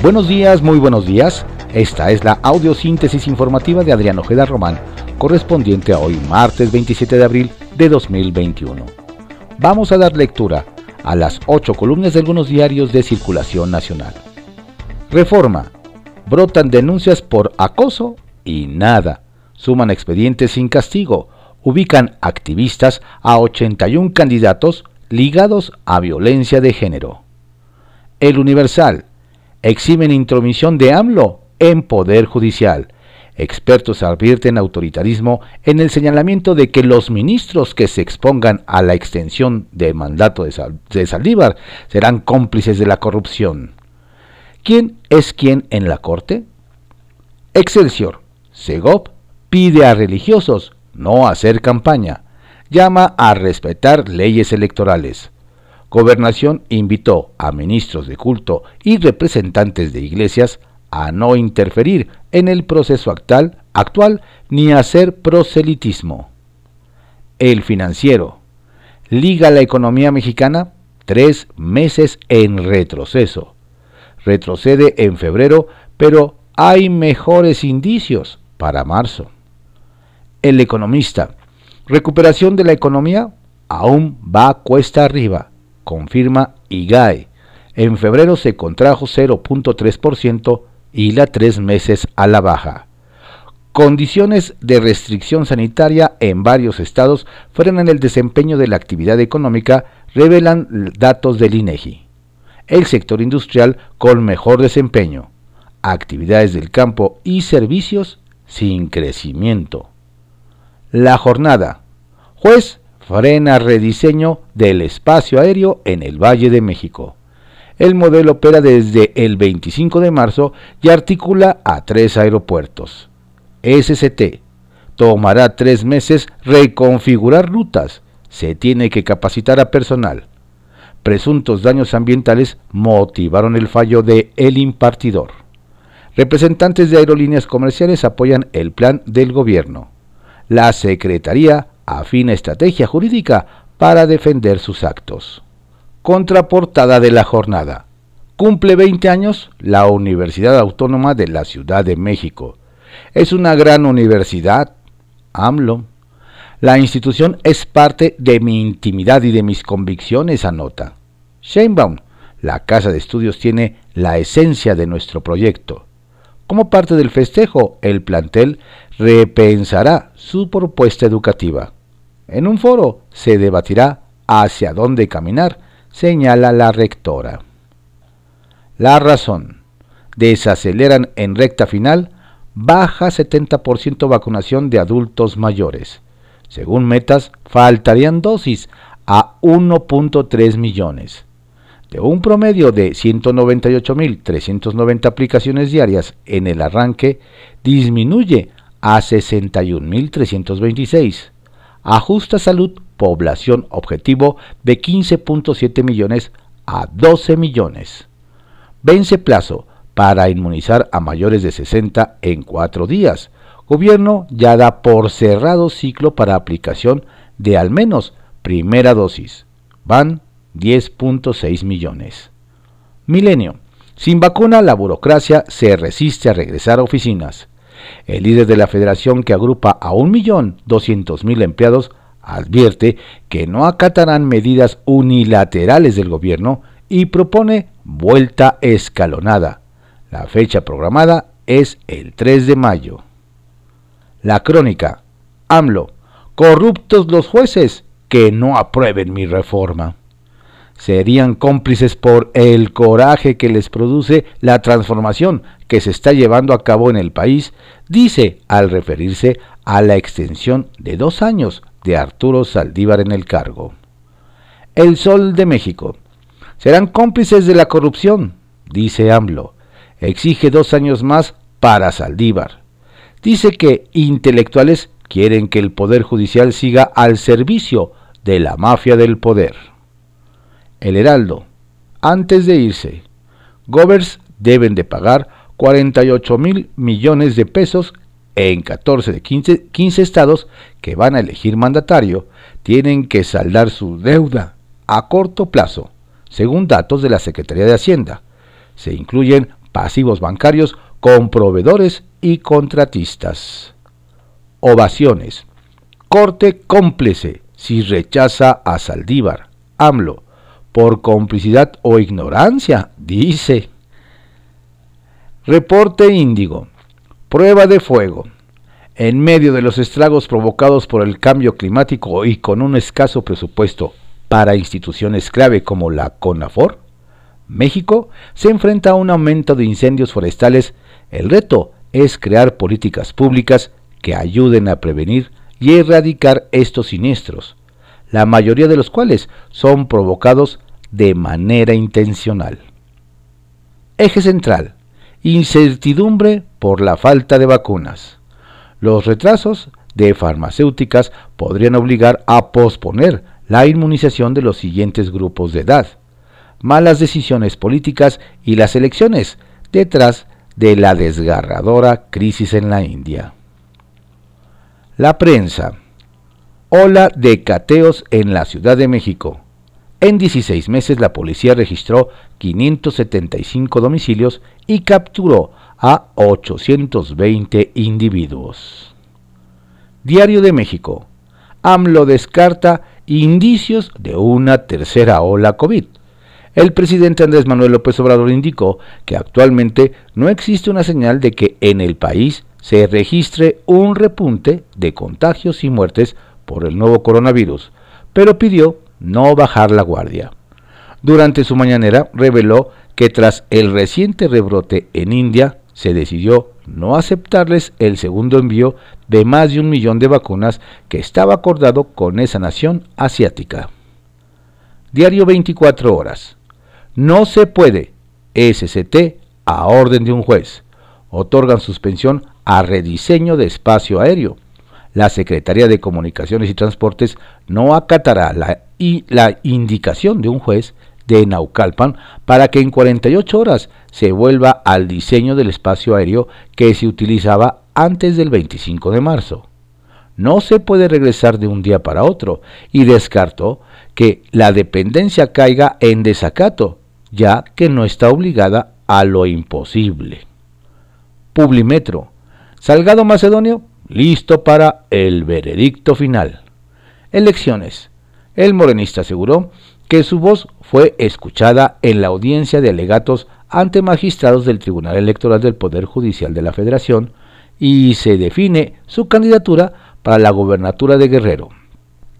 Buenos días, muy buenos días. Esta es la audiosíntesis informativa de Adrián Ojeda Román, correspondiente a hoy, martes 27 de abril de 2021. Vamos a dar lectura a las ocho columnas de algunos diarios de circulación nacional. Reforma. Brotan denuncias por acoso y nada. Suman expedientes sin castigo. Ubican activistas a 81 candidatos ligados a violencia de género. El Universal. Exhiben intromisión de AMLO en Poder Judicial. Expertos advierten autoritarismo en el señalamiento de que los ministros que se expongan a la extensión del mandato de, Saldívar serán cómplices de la corrupción. ¿Quién es quién en la Corte? Excelsior. Segov pide a religiosos no hacer campaña. Llama a respetar leyes electorales. Gobernación invitó a ministros de culto y representantes de iglesias a no interferir en el proceso actual, actual ni hacer proselitismo. El financiero. Liga la economía mexicana tres meses en retroceso. Retrocede en febrero, pero hay mejores indicios para marzo. El economista. Recuperación de la economía aún va cuesta arriba, confirma IGAE. En febrero se contrajo 0.3% y la tres meses a la baja. Condiciones de restricción sanitaria en varios estados frenan el desempeño de la actividad económica, revelan datos del INEGI. El sector industrial con mejor desempeño, actividades del campo y servicios sin crecimiento. La jornada. Juez frena rediseño del espacio aéreo en el Valle de México. El modelo opera desde el 25 de marzo y articula a tres aeropuertos. SCT. Tomará tres meses reconfigurar rutas. Se tiene que capacitar a personal. Presuntos daños ambientales motivaron el fallo de El Impartidor. Representantes de aerolíneas comerciales apoyan el plan del gobierno. La Secretaría afina estrategia jurídica para defender sus actos. Contraportada de la jornada. Cumple 20 años la Universidad Autónoma de la Ciudad de México. Es una gran universidad, AMLO. La institución es parte de mi intimidad y de mis convicciones, anota. Sheinbaum, la casa de estudios tiene la esencia de nuestro proyecto. Como parte del festejo, el plantel repensará su propuesta educativa. En un foro se debatirá hacia dónde caminar señala la rectora. La razón. Desaceleran en recta final, baja 70% vacunación de adultos mayores. Según metas, faltarían dosis a 1.3 millones. De un promedio de 198.390 aplicaciones diarias en el arranque, disminuye a 61.326. Ajusta salud población objetivo de 15.7 millones a 12 millones. Vence plazo para inmunizar a mayores de 60 en cuatro días. Gobierno ya da por cerrado ciclo para aplicación de al menos primera dosis. Van 10.6 millones. Milenio. Sin vacuna, la burocracia se resiste a regresar a oficinas. El líder de la federación que agrupa a 1.200.000 empleados advierte que no acatarán medidas unilaterales del gobierno y propone vuelta escalonada. La fecha programada es el 3 de mayo. La crónica. AMLO. Corruptos los jueces que no aprueben mi reforma. Serían cómplices por el coraje que les produce la transformación que se está llevando a cabo en el país, dice al referirse a la extensión de dos años de Arturo Saldívar en el cargo. El Sol de México. Serán cómplices de la corrupción, dice AMLO. Exige dos años más para Saldívar. Dice que intelectuales quieren que el Poder Judicial siga al servicio de la mafia del poder. El Heraldo. Antes de irse, Govers deben de pagar 48 mil millones de pesos en 14 de 15, estados que van a elegir mandatario tienen que saldar su deuda a corto plazo, según datos de la Secretaría de Hacienda. Se incluyen pasivos bancarios con proveedores y contratistas. Ovaciones. Corte cómplice si rechaza a Saldívar, AMLO, por complicidad o ignorancia, dice. Reporte Índigo. Prueba de fuego. En medio de los estragos provocados por el cambio climático y con un escaso presupuesto para instituciones clave como la CONAFOR, México se enfrenta a un aumento de incendios forestales. El reto es crear políticas públicas que ayuden a prevenir y erradicar estos siniestros, la mayoría de los cuales son provocados de manera intencional. Eje central. Incertidumbre por la falta de vacunas. Los retrasos de farmacéuticas podrían obligar a posponer la inmunización de los siguientes grupos de edad. Malas decisiones políticas y las elecciones detrás de la desgarradora crisis en la India. La prensa. Ola de cateos en la Ciudad de México. En 16 meses la policía registró 575 domicilios y capturó a 820 individuos. Diario de México. AMLO descarta indicios de una tercera ola COVID. El presidente Andrés Manuel López Obrador indicó que actualmente no existe una señal de que en el país se registre un repunte de contagios y muertes por el nuevo coronavirus, pero pidió no bajar la guardia. Durante su mañanera reveló que tras el reciente rebrote en India se decidió no aceptarles el segundo envío de más de un millón de vacunas que estaba acordado con esa nación asiática. Diario 24 horas. No se puede. SCT a orden de un juez. Otorgan suspensión a rediseño de espacio aéreo. La Secretaría de Comunicaciones y Transportes no acatará la, y la indicación de un juez de Naucalpan para que en 48 horas se vuelva al diseño del espacio aéreo que se utilizaba antes del 25 de marzo. No se puede regresar de un día para otro y descartó que la dependencia caiga en desacato, ya que no está obligada a lo imposible. Publimetro. Salgado Macedonio, listo para el veredicto final. Elecciones. El morenista aseguró que su voz fue escuchada en la audiencia de alegatos ante magistrados del Tribunal Electoral del Poder Judicial de la Federación y se define su candidatura para la gobernatura de Guerrero.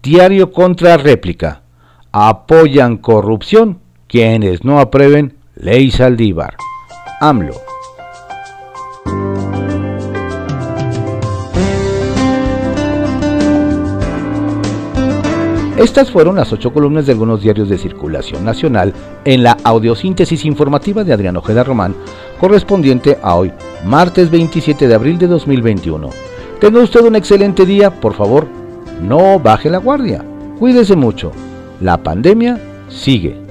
Diario contra réplica. Apoyan corrupción quienes no aprueben ley Saldívar. AMLO. Estas fueron las ocho columnas de algunos diarios de circulación nacional en la audiosíntesis informativa de Adrián Ojeda Román, correspondiente a hoy, martes 27 de abril de 2021. Tenga usted un excelente día, por favor, no baje la guardia, cuídese mucho, la pandemia sigue.